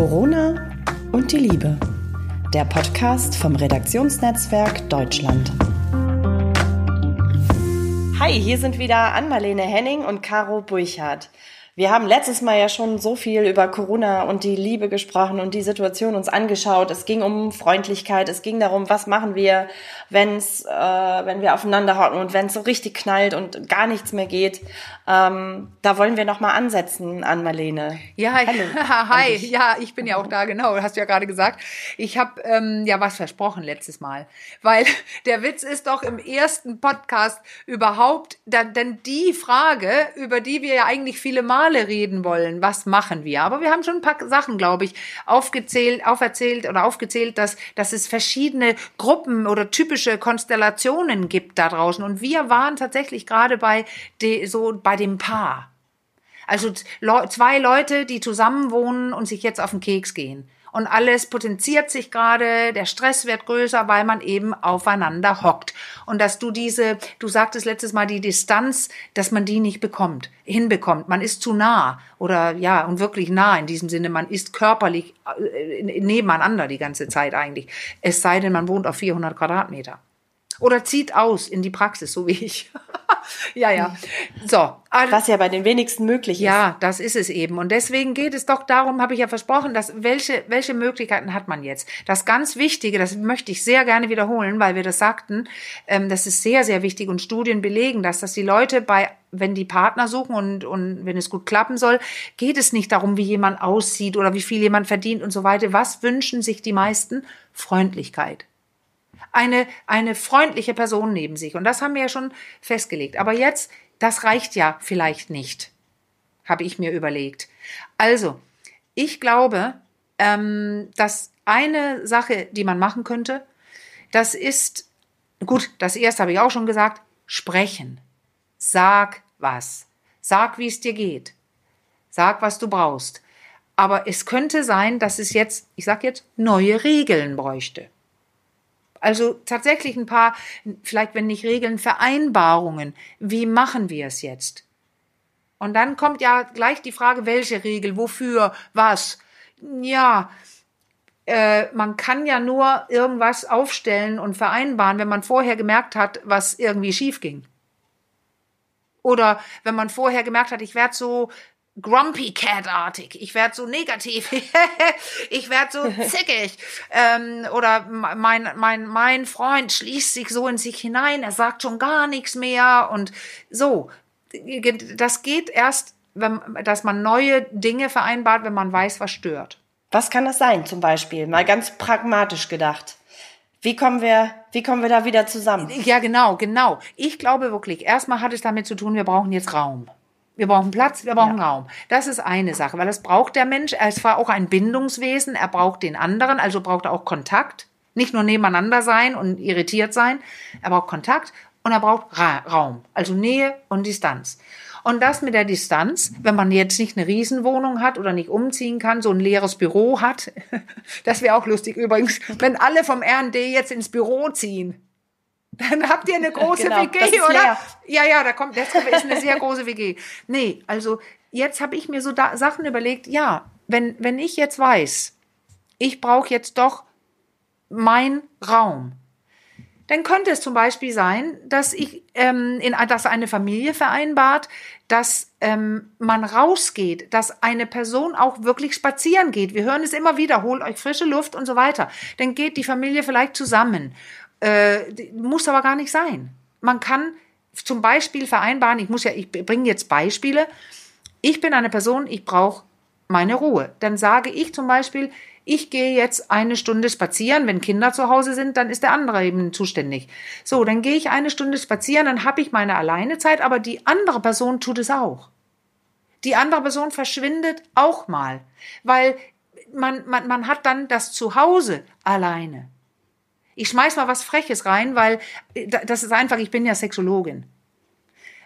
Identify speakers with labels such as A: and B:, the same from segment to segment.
A: Corona und die Liebe. Der Podcast vom Redaktionsnetzwerk Deutschland. Hi, hier sind wieder Ann-Marlene Henning und Caro Burchardt. Wir haben letztes Mal ja schon so viel über Corona und die Liebe gesprochen und die Situation uns angeschaut. Es ging um Freundlichkeit, es ging darum, was machen wir, wenn's, äh, wenn wir aufeinander hocken und wenn es so richtig knallt und gar nichts mehr geht. Ähm, da wollen wir noch mal ansetzen an Marlene.
B: Ja, Hallo, hi, ja, ich bin ja auch da, genau, hast du ja gerade gesagt. Ich habe ähm, ja was versprochen letztes Mal, weil der Witz ist doch im ersten Podcast überhaupt, denn die Frage, über die wir ja eigentlich viele Male Male reden wollen, was machen wir? Aber wir haben schon ein paar Sachen, glaube ich, aufgezählt, auferzählt oder aufgezählt, dass, dass es verschiedene Gruppen oder typische Konstellationen gibt da draußen. Und wir waren tatsächlich gerade bei, de, so bei dem Paar. Also zwei Leute, die zusammen wohnen und sich jetzt auf den Keks gehen und alles potenziert sich gerade, der Stress wird größer, weil man eben aufeinander hockt. Und dass du diese, du sagtest letztes Mal die Distanz, dass man die nicht bekommt, hinbekommt. Man ist zu nah oder ja, und wirklich nah in diesem Sinne, man ist körperlich äh, nebeneinander die ganze Zeit eigentlich. Es sei denn, man wohnt auf 400 Quadratmeter. Oder zieht aus in die Praxis, so wie ich. ja, ja.
A: So. Was ja bei den wenigsten möglich ist.
B: Ja, das ist es eben. Und deswegen geht es doch darum, habe ich ja versprochen, dass welche, welche Möglichkeiten hat man jetzt? Das ganz Wichtige, das möchte ich sehr gerne wiederholen, weil wir das sagten, ähm, das ist sehr, sehr wichtig und Studien belegen das, dass die Leute bei wenn die Partner suchen und, und wenn es gut klappen soll, geht es nicht darum, wie jemand aussieht oder wie viel jemand verdient und so weiter. Was wünschen sich die meisten? Freundlichkeit eine, eine freundliche Person neben sich. Und das haben wir ja schon festgelegt. Aber jetzt, das reicht ja vielleicht nicht, habe ich mir überlegt. Also, ich glaube, ähm, dass eine Sache, die man machen könnte, das ist, gut, das erste habe ich auch schon gesagt, sprechen. Sag was. Sag, wie es dir geht. Sag, was du brauchst. Aber es könnte sein, dass es jetzt, ich sag jetzt, neue Regeln bräuchte. Also tatsächlich ein paar, vielleicht wenn nicht Regeln, Vereinbarungen. Wie machen wir es jetzt? Und dann kommt ja gleich die Frage, welche Regel, wofür, was? Ja, äh, man kann ja nur irgendwas aufstellen und vereinbaren, wenn man vorher gemerkt hat, was irgendwie schief ging. Oder wenn man vorher gemerkt hat, ich werde so Grumpy Cat-artig. Ich werde so negativ. ich werde so zickig. Ähm, oder mein, mein, mein Freund schließt sich so in sich hinein. Er sagt schon gar nichts mehr. Und so. Das geht erst, wenn, dass man neue Dinge vereinbart, wenn man weiß, was stört.
A: Was kann das sein, zum Beispiel? Mal ganz pragmatisch gedacht. Wie kommen wir, wie kommen wir da wieder zusammen?
B: Ja, genau, genau. Ich glaube wirklich, erstmal hat es damit zu tun, wir brauchen jetzt Raum. Wir brauchen Platz, wir brauchen ja. Raum. Das ist eine Sache, weil das braucht der Mensch. Er ist zwar auch ein Bindungswesen, er braucht den anderen, also braucht er auch Kontakt. Nicht nur nebeneinander sein und irritiert sein, er braucht Kontakt und er braucht Ra Raum, also Nähe und Distanz. Und das mit der Distanz, wenn man jetzt nicht eine Riesenwohnung hat oder nicht umziehen kann, so ein leeres Büro hat, das wäre auch lustig übrigens, wenn alle vom R&D jetzt ins Büro ziehen. Dann habt ihr eine große genau, WG, oder? Leer. Ja, ja, da kommt, das ist eine sehr große WG. Nee, also jetzt habe ich mir so da Sachen überlegt, ja, wenn, wenn ich jetzt weiß, ich brauche jetzt doch mein Raum, dann könnte es zum Beispiel sein, dass ich, ähm, in, dass eine Familie vereinbart, dass ähm, man rausgeht, dass eine Person auch wirklich spazieren geht. Wir hören es immer wieder, holt euch frische Luft und so weiter. Dann geht die Familie vielleicht zusammen äh, muss aber gar nicht sein. Man kann zum Beispiel vereinbaren, ich muss ja, ich bringe jetzt Beispiele. Ich bin eine Person, ich brauche meine Ruhe. Dann sage ich zum Beispiel, ich gehe jetzt eine Stunde spazieren. Wenn Kinder zu Hause sind, dann ist der andere eben zuständig. So, dann gehe ich eine Stunde spazieren, dann habe ich meine Alleinezeit, aber die andere Person tut es auch. Die andere Person verschwindet auch mal, weil man, man, man hat dann das Zuhause alleine. Ich schmeiß mal was Freches rein, weil äh, das ist einfach, ich bin ja Sexologin.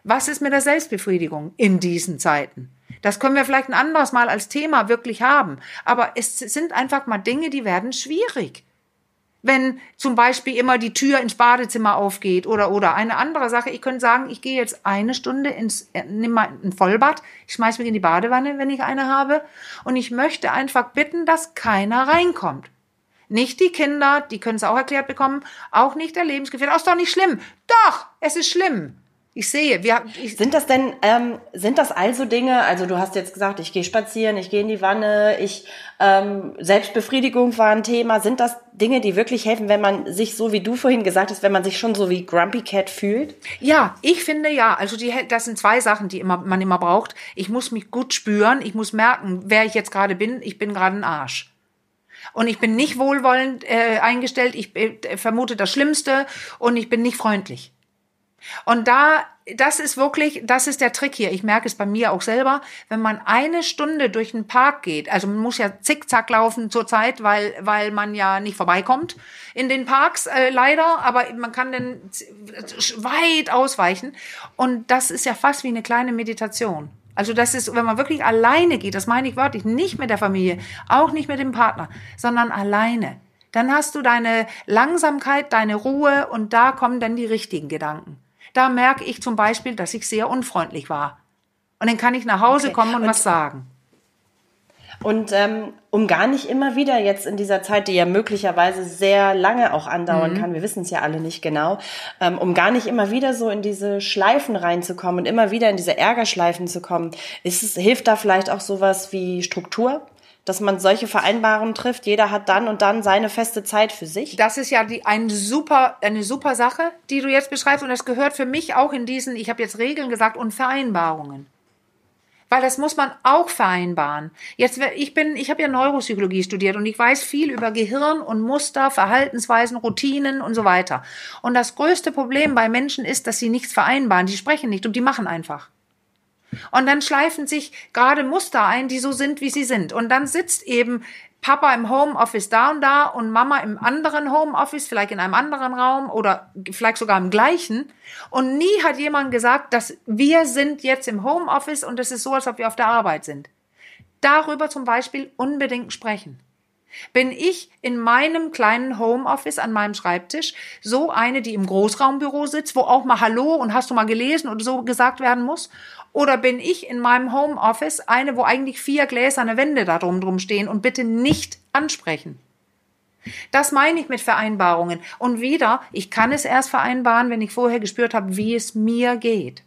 B: Was ist mit der Selbstbefriedigung in diesen Zeiten? Das können wir vielleicht ein anderes Mal als Thema wirklich haben. Aber es sind einfach mal Dinge, die werden schwierig. wenn zum Beispiel immer die Tür ins Badezimmer aufgeht oder oder eine andere Sache. Ich könnte sagen, ich gehe jetzt eine Stunde ins äh, nimm mal ein Vollbad, ich schmeiß mich in die Badewanne, wenn ich eine habe, und ich möchte einfach bitten, dass keiner reinkommt. Nicht die Kinder, die können es auch erklärt bekommen, auch nicht der Lebensgefährte. Auch ist doch nicht schlimm. Doch, es ist schlimm. Ich sehe, wir ich
A: sind das denn ähm, sind das also Dinge? Also du hast jetzt gesagt, ich gehe spazieren, ich gehe in die Wanne, ich ähm, Selbstbefriedigung war ein Thema. Sind das Dinge, die wirklich helfen, wenn man sich so wie du vorhin gesagt hast, wenn man sich schon so wie Grumpy Cat fühlt?
B: Ja, ich finde ja. Also die, das sind zwei Sachen, die immer, man immer braucht. Ich muss mich gut spüren. Ich muss merken, wer ich jetzt gerade bin. Ich bin gerade ein Arsch und ich bin nicht wohlwollend äh, eingestellt, ich äh, vermute das Schlimmste und ich bin nicht freundlich. Und da, das ist wirklich, das ist der Trick hier. Ich merke es bei mir auch selber. Wenn man eine Stunde durch den Park geht, also man muss ja zickzack laufen zurzeit, weil, weil man ja nicht vorbeikommt in den Parks, äh, leider, aber man kann dann weit ausweichen. Und das ist ja fast wie eine kleine Meditation. Also das ist, wenn man wirklich alleine geht, das meine ich wörtlich, nicht mit der Familie, auch nicht mit dem Partner, sondern alleine. Dann hast du deine Langsamkeit, deine Ruhe und da kommen dann die richtigen Gedanken. Da merke ich zum Beispiel, dass ich sehr unfreundlich war. Und dann kann ich nach Hause okay. kommen und, und was sagen.
A: Und ähm, um gar nicht immer wieder jetzt in dieser Zeit, die ja möglicherweise sehr lange auch andauern mhm. kann, wir wissen es ja alle nicht genau, ähm, um gar nicht immer wieder so in diese Schleifen reinzukommen und immer wieder in diese Ärgerschleifen zu kommen, ist es, hilft da vielleicht auch sowas wie Struktur? dass man solche Vereinbarungen trifft. Jeder hat dann und dann seine feste Zeit für sich.
B: Das ist ja die, ein super, eine super Sache, die du jetzt beschreibst. Und das gehört für mich auch in diesen, ich habe jetzt Regeln gesagt, und Vereinbarungen. Weil das muss man auch vereinbaren. Jetzt, ich bin, ich habe ja Neuropsychologie studiert und ich weiß viel über Gehirn und Muster, Verhaltensweisen, Routinen und so weiter. Und das größte Problem bei Menschen ist, dass sie nichts vereinbaren. Die sprechen nicht und die machen einfach. Und dann schleifen sich gerade Muster ein, die so sind, wie sie sind. Und dann sitzt eben Papa im Homeoffice da und da und Mama im anderen Homeoffice, vielleicht in einem anderen Raum oder vielleicht sogar im gleichen. Und nie hat jemand gesagt, dass wir sind jetzt im Homeoffice und es ist so, als ob wir auf der Arbeit sind. Darüber zum Beispiel unbedingt sprechen. Bin ich in meinem kleinen Homeoffice an meinem Schreibtisch so eine, die im Großraumbüro sitzt, wo auch mal Hallo und hast du mal gelesen oder so gesagt werden muss? Oder bin ich in meinem Homeoffice eine, wo eigentlich vier gläserne Wände da drum, drum stehen und bitte nicht ansprechen? Das meine ich mit Vereinbarungen. Und wieder, ich kann es erst vereinbaren, wenn ich vorher gespürt habe, wie es mir geht.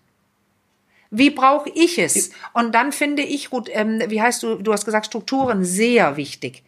B: Wie brauche ich es? Und dann finde ich, ähm, wie heißt du, du hast gesagt, Strukturen sehr wichtig.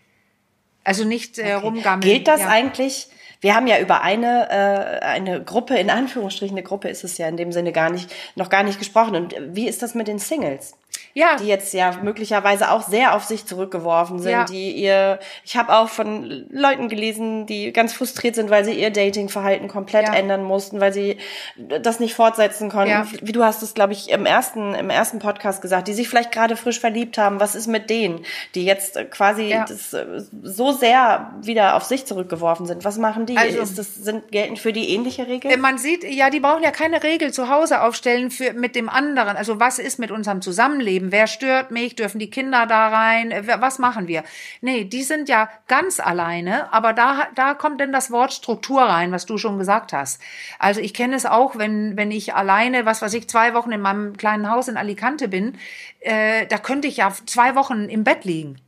B: Also nicht äh, okay. rumgammeln.
A: Gilt das ja. eigentlich? Wir haben ja über eine, äh, eine Gruppe, in Anführungsstrichen eine Gruppe ist es ja in dem Sinne gar nicht, noch gar nicht gesprochen. Und wie ist das mit den Singles? Ja. die jetzt ja möglicherweise auch sehr auf sich zurückgeworfen sind, ja. die ihr, ich habe auch von Leuten gelesen, die ganz frustriert sind, weil sie ihr Datingverhalten komplett ja. ändern mussten, weil sie das nicht fortsetzen konnten. Ja. Wie du hast es, glaube ich, im ersten, im ersten Podcast gesagt, die sich vielleicht gerade frisch verliebt haben. Was ist mit denen, die jetzt quasi das, so sehr wieder auf sich zurückgeworfen sind? Was machen die? Also, ist das, sind, gelten für die ähnliche Regeln?
B: Man sieht, ja, die brauchen ja keine Regel zu Hause aufstellen für, mit dem anderen. Also was ist mit unserem Zusammenleben? Wer stört mich? Dürfen die Kinder da rein? Äh, was machen wir? Nee, die sind ja ganz alleine, aber da, da kommt denn das Wort Struktur rein, was du schon gesagt hast. Also ich kenne es auch, wenn, wenn ich alleine, was weiß ich, zwei Wochen in meinem kleinen Haus in Alicante bin, äh, da könnte ich ja zwei Wochen im Bett liegen.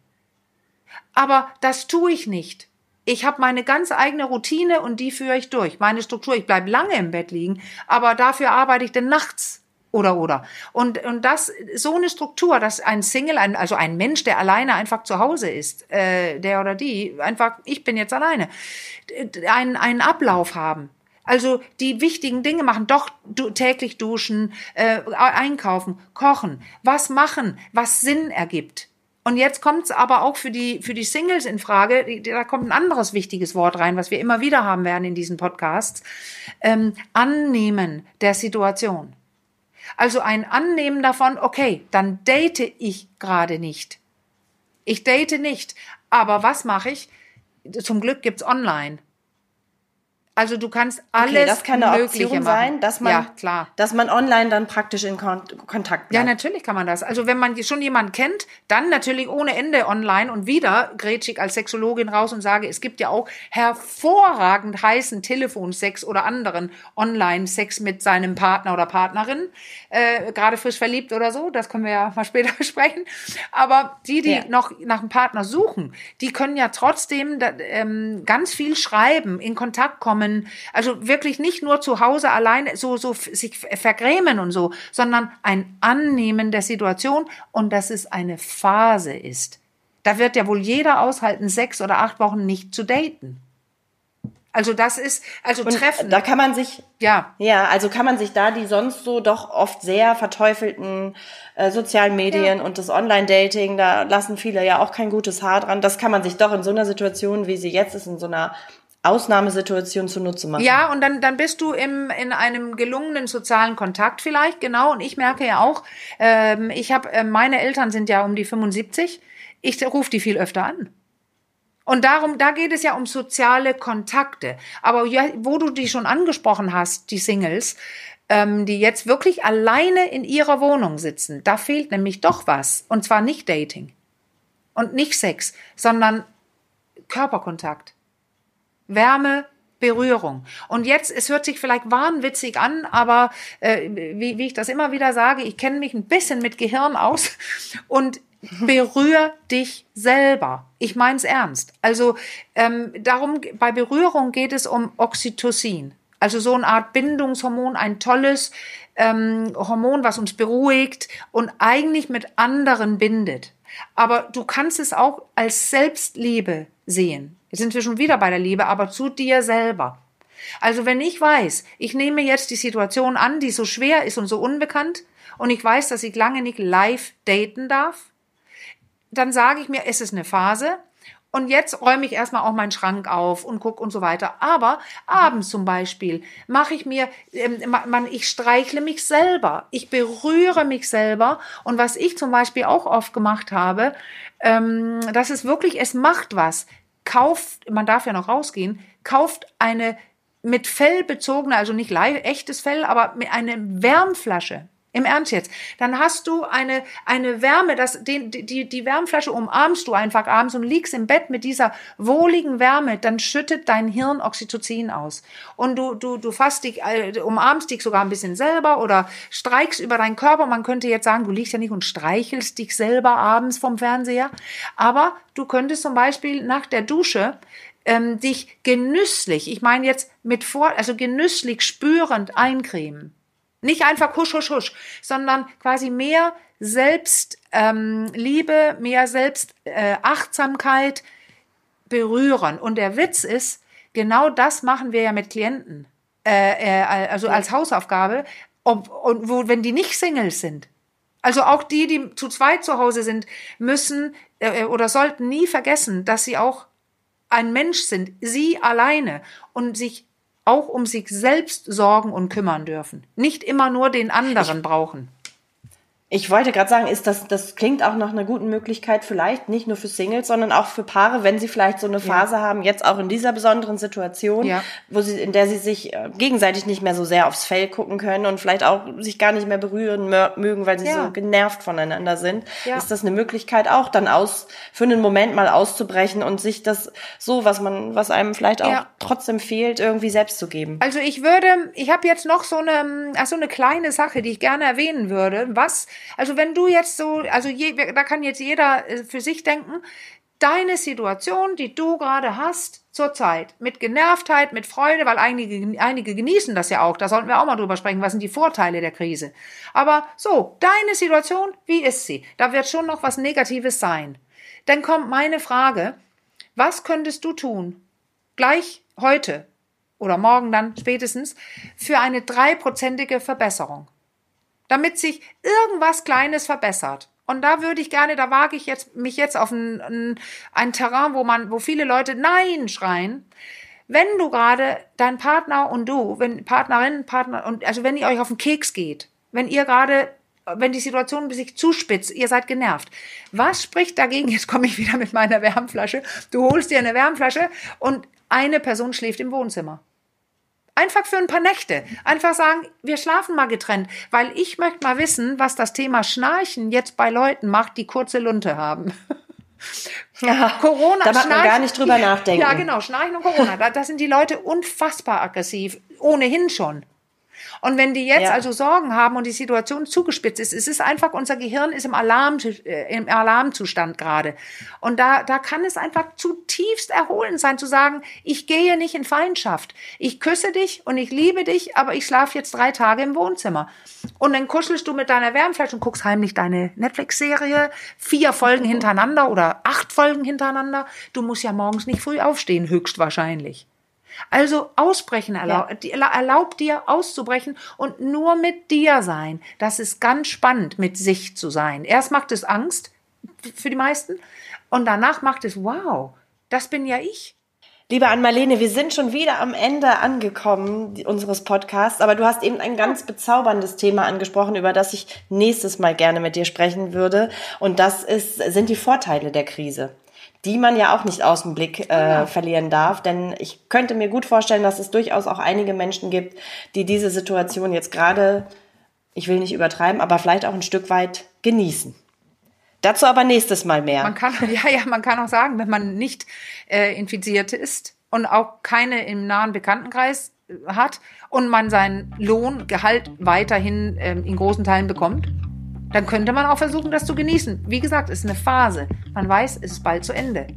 B: Aber das tue ich nicht. Ich habe meine ganz eigene Routine und die führe ich durch. Meine Struktur, ich bleibe lange im Bett liegen, aber dafür arbeite ich denn nachts oder oder. Und, und das, so eine Struktur, dass ein Single, ein, also ein Mensch, der alleine einfach zu Hause ist, äh, der oder die, einfach, ich bin jetzt alleine, einen, einen Ablauf haben. Also die wichtigen Dinge machen, doch du, täglich duschen, äh, einkaufen, kochen, was machen, was Sinn ergibt. Und jetzt kommt es aber auch für die, für die Singles in Frage, da kommt ein anderes wichtiges Wort rein, was wir immer wieder haben werden in diesen Podcasts. Ähm, annehmen der Situation. Also ein Annehmen davon, okay, dann date ich gerade nicht. Ich date nicht. Aber was mache ich? Zum Glück gibt's online. Also du kannst alles
A: Okay, das kann eine
B: Mögliche
A: Option
B: machen.
A: sein, dass man,
B: ja, klar.
A: dass man online dann praktisch in Kon Kontakt bleibt.
B: Ja, natürlich kann man das. Also wenn man schon jemanden kennt, dann natürlich ohne Ende online und wieder grätsch ich als Sexologin raus und sage, es gibt ja auch hervorragend heißen Telefonsex oder anderen Online-Sex mit seinem Partner oder Partnerin, äh, gerade frisch verliebt oder so, das können wir ja mal später besprechen. Aber die, die
A: Ja.
B: noch nach einem Partner suchen, die können ja trotzdem da, ähm, ganz viel schreiben, in Kontakt kommen, also wirklich nicht nur zu Hause alleine so, so sich vergrämen und so, sondern ein Annehmen der Situation und dass es eine Phase ist. Da wird ja wohl jeder aushalten, sechs oder acht Wochen nicht zu daten. Also das ist, also
A: Und
B: Treffen,
A: Da kann man sich,
B: ja,
A: ja, also kann man sich da die sonst so doch oft sehr verteufelten äh, sozialen Medien und das Online-Dating, da lassen viele ja auch kein gutes Haar dran. Das kann man sich doch in so einer Situation, wie sie jetzt ist, in so einer Ausnahmesituation zunutze machen.
B: Ja, und dann, dann bist du im, in einem gelungenen sozialen Kontakt vielleicht, genau. Und ich merke ja auch, ähm, ich habe, äh, meine Eltern sind ja um die 75, ich rufe die viel öfter an. Und darum, da geht es ja um soziale Kontakte. Aber ja, wo du die schon angesprochen hast, die Singles, ähm, die jetzt wirklich alleine in ihrer Wohnung sitzen, da fehlt nämlich doch was. Und zwar nicht Dating und nicht Sex, sondern Körperkontakt. Wärme, Berührung. Und jetzt, es hört sich vielleicht wahnwitzig an, aber äh, wie, wie ich das immer wieder sage, ich kenne mich ein bisschen mit Gehirn aus und berühr dich selber. Ich mein's ernst. Also ähm, darum, bei Berührung geht es um Oxytocin. Also so eine Art Bindungshormon, ein tolles ähm, Hormon, was uns beruhigt und eigentlich mit anderen bindet. Aber du kannst es auch als Selbstliebe sehen. Jetzt sind wir schon wieder bei der Liebe, aber zu dir selber. Also wenn ich weiß, ich nehme jetzt die Situation an, die so schwer ist und so unbekannt, und ich weiß, dass ich lange nicht live daten darf, dann sage ich mir, es ist eine Phase. Und jetzt räume ich erstmal auch meinen Schrank auf und guck und so weiter. Aber abends zum Beispiel mache ich mir, ähm, man, ich streichle mich selber, ich berühre mich selber. Und was ich zum Beispiel auch oft gemacht habe, ähm, das ist wirklich, es macht was. Kauft, man darf ja noch rausgehen, kauft eine mit Fell bezogene, also nicht echtes Fell, aber mit einer Wärmflasche. Im Ernst jetzt. Dann hast du eine, eine Wärme, das, den, die, die Wärmflasche umarmst du einfach abends und liegst im Bett mit dieser wohligen Wärme, dann schüttet dein Hirn Oxytocin aus. Und du, du, du fasst dich, äh, umarmst dich sogar ein bisschen selber oder streichst über deinen Körper. Man könnte jetzt sagen, du liegst ja nicht und streichelst dich selber abends vom Fernseher. Aber du könntest zum Beispiel nach der Dusche ähm, dich genüsslich, ich meine jetzt mit vor, also genüsslich spürend eincremen. Nicht einfach husch, husch, husch, sondern quasi mehr Selbstliebe, ähm, Liebe, mehr Selbstachtsamkeit äh, Achtsamkeit berühren. Und der Witz ist, genau das machen wir ja mit Klienten, äh, äh, also als Hausaufgabe, ob, und wo, wenn die nicht Singles sind. Also auch die, die zu zweit zu Hause sind, müssen äh, oder sollten nie vergessen, dass sie auch ein Mensch sind, sie alleine und sich auch um sich selbst sorgen und kümmern dürfen. Nicht immer nur den anderen brauchen.
A: Ich wollte gerade sagen, ist das, das klingt auch nach einer guten Möglichkeit, vielleicht nicht nur für Singles, sondern auch für Paare, wenn sie vielleicht so eine Phase haben, jetzt auch in dieser besonderen Situation,
B: Ja.
A: wo sie, in der sie sich äh, gegenseitig nicht mehr so sehr aufs Fell gucken können und vielleicht auch sich gar nicht mehr berühren mö- mögen, weil sie
B: Ja.
A: so genervt voneinander sind,
B: Ja.
A: ist das eine Möglichkeit auch dann aus, für einen Moment mal auszubrechen und sich das so, was man, was einem vielleicht auch
B: Ja.
A: trotzdem fehlt, irgendwie selbst zu geben.
B: Also ich würde, ich habe jetzt noch so eine, ach so eine kleine Sache, die ich gerne erwähnen würde. Was, also wenn du jetzt so, also je, da kann jetzt jeder äh, für sich denken, deine Situation, die du gerade hast zurzeit, mit Genervtheit, mit Freude, weil einige, einige genießen das ja auch, da sollten wir auch mal drüber sprechen, was sind die Vorteile der Krise. Aber so, deine Situation, wie ist sie? Da wird schon noch was Negatives sein. Dann kommt meine Frage, was könntest du tun, gleich heute, oder morgen dann spätestens, für eine dreiprozentige Verbesserung. Damit sich irgendwas Kleines verbessert. Und da würde ich gerne, da wage ich jetzt, mich jetzt auf ein, ein, Terrain, wo man, wo viele Leute Nein schreien. Wenn du gerade dein Partner und du, wenn Partnerin, Partner und also wenn ihr euch auf den Keks geht, wenn ihr gerade wenn die Situation sich zuspitzt, ihr seid genervt. Was spricht dagegen? Jetzt komme ich wieder mit meiner Wärmflasche. Du holst dir eine Wärmflasche und eine Person schläft im Wohnzimmer. Einfach für ein paar Nächte. Einfach sagen, wir schlafen mal getrennt. Weil ich möchte mal wissen, was das Thema Schnarchen jetzt bei Leuten macht, die kurze Lunte haben.
A: Ja, Corona, da mag man gar nicht drüber nachdenken.
B: Ja, genau, Schnarchen und Corona. Da, da sind die Leute unfassbar aggressiv. Ohnehin schon. Und wenn die jetzt ja. also Sorgen haben und die Situation zugespitzt ist, es ist einfach, unser Gehirn ist im, Alarm, äh, im Alarmzustand gerade. Und da, da kann es einfach zutiefst erholend sein, zu sagen, ich gehe nicht in Feindschaft. Ich küsse dich und ich liebe dich, aber ich schlafe jetzt drei Tage im Wohnzimmer. Und dann kuschelst du mit deiner Wärmflasche und guckst heimlich deine Netflix-Serie, vier Folgen hintereinander oder acht Folgen hintereinander. Du musst ja morgens nicht früh aufstehen, höchstwahrscheinlich. Also ausbrechen erlaubt, ja. erlaubt dir auszubrechen und nur mit dir sein. Das ist ganz spannend, mit sich zu sein. Erst macht es Angst für die meisten und danach macht es, wow, das bin ja ich.
A: Liebe Ann-Marlene, wir sind schon wieder am Ende angekommen unseres Podcasts, aber du hast eben ein ganz bezauberndes Thema angesprochen, über das ich nächstes Mal gerne mit dir sprechen würde. Und das ist, sind die Vorteile der Krise die man ja auch nicht aus dem Blick äh, genau. verlieren darf. Denn ich könnte mir gut vorstellen, dass es durchaus auch einige Menschen gibt, die diese Situation jetzt gerade, ich will nicht übertreiben, aber vielleicht auch ein Stück weit genießen. Dazu aber nächstes Mal mehr.
B: Man kann, ja, ja, man kann auch sagen, wenn man nicht äh, infiziert ist und auch keine im nahen Bekanntenkreis äh, hat und man seinen Lohn, Gehalt weiterhin ähm, in großen Teilen bekommt, dann könnte man auch versuchen, das zu genießen. Wie gesagt, es ist eine Phase. Man weiß, es ist bald zu Ende.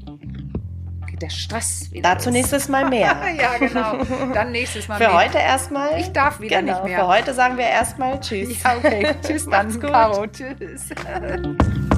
B: Der Stress
A: wieder. Dazu los. nächstes Mal mehr.
B: ja, genau. Dann nächstes Mal
A: Für mehr. heute erstmal.
B: Ich darf wieder genau, nicht mehr.
A: Für heute sagen wir erstmal Tschüss.
B: Ja, okay. Tschüss dann, Caro. Tschüss.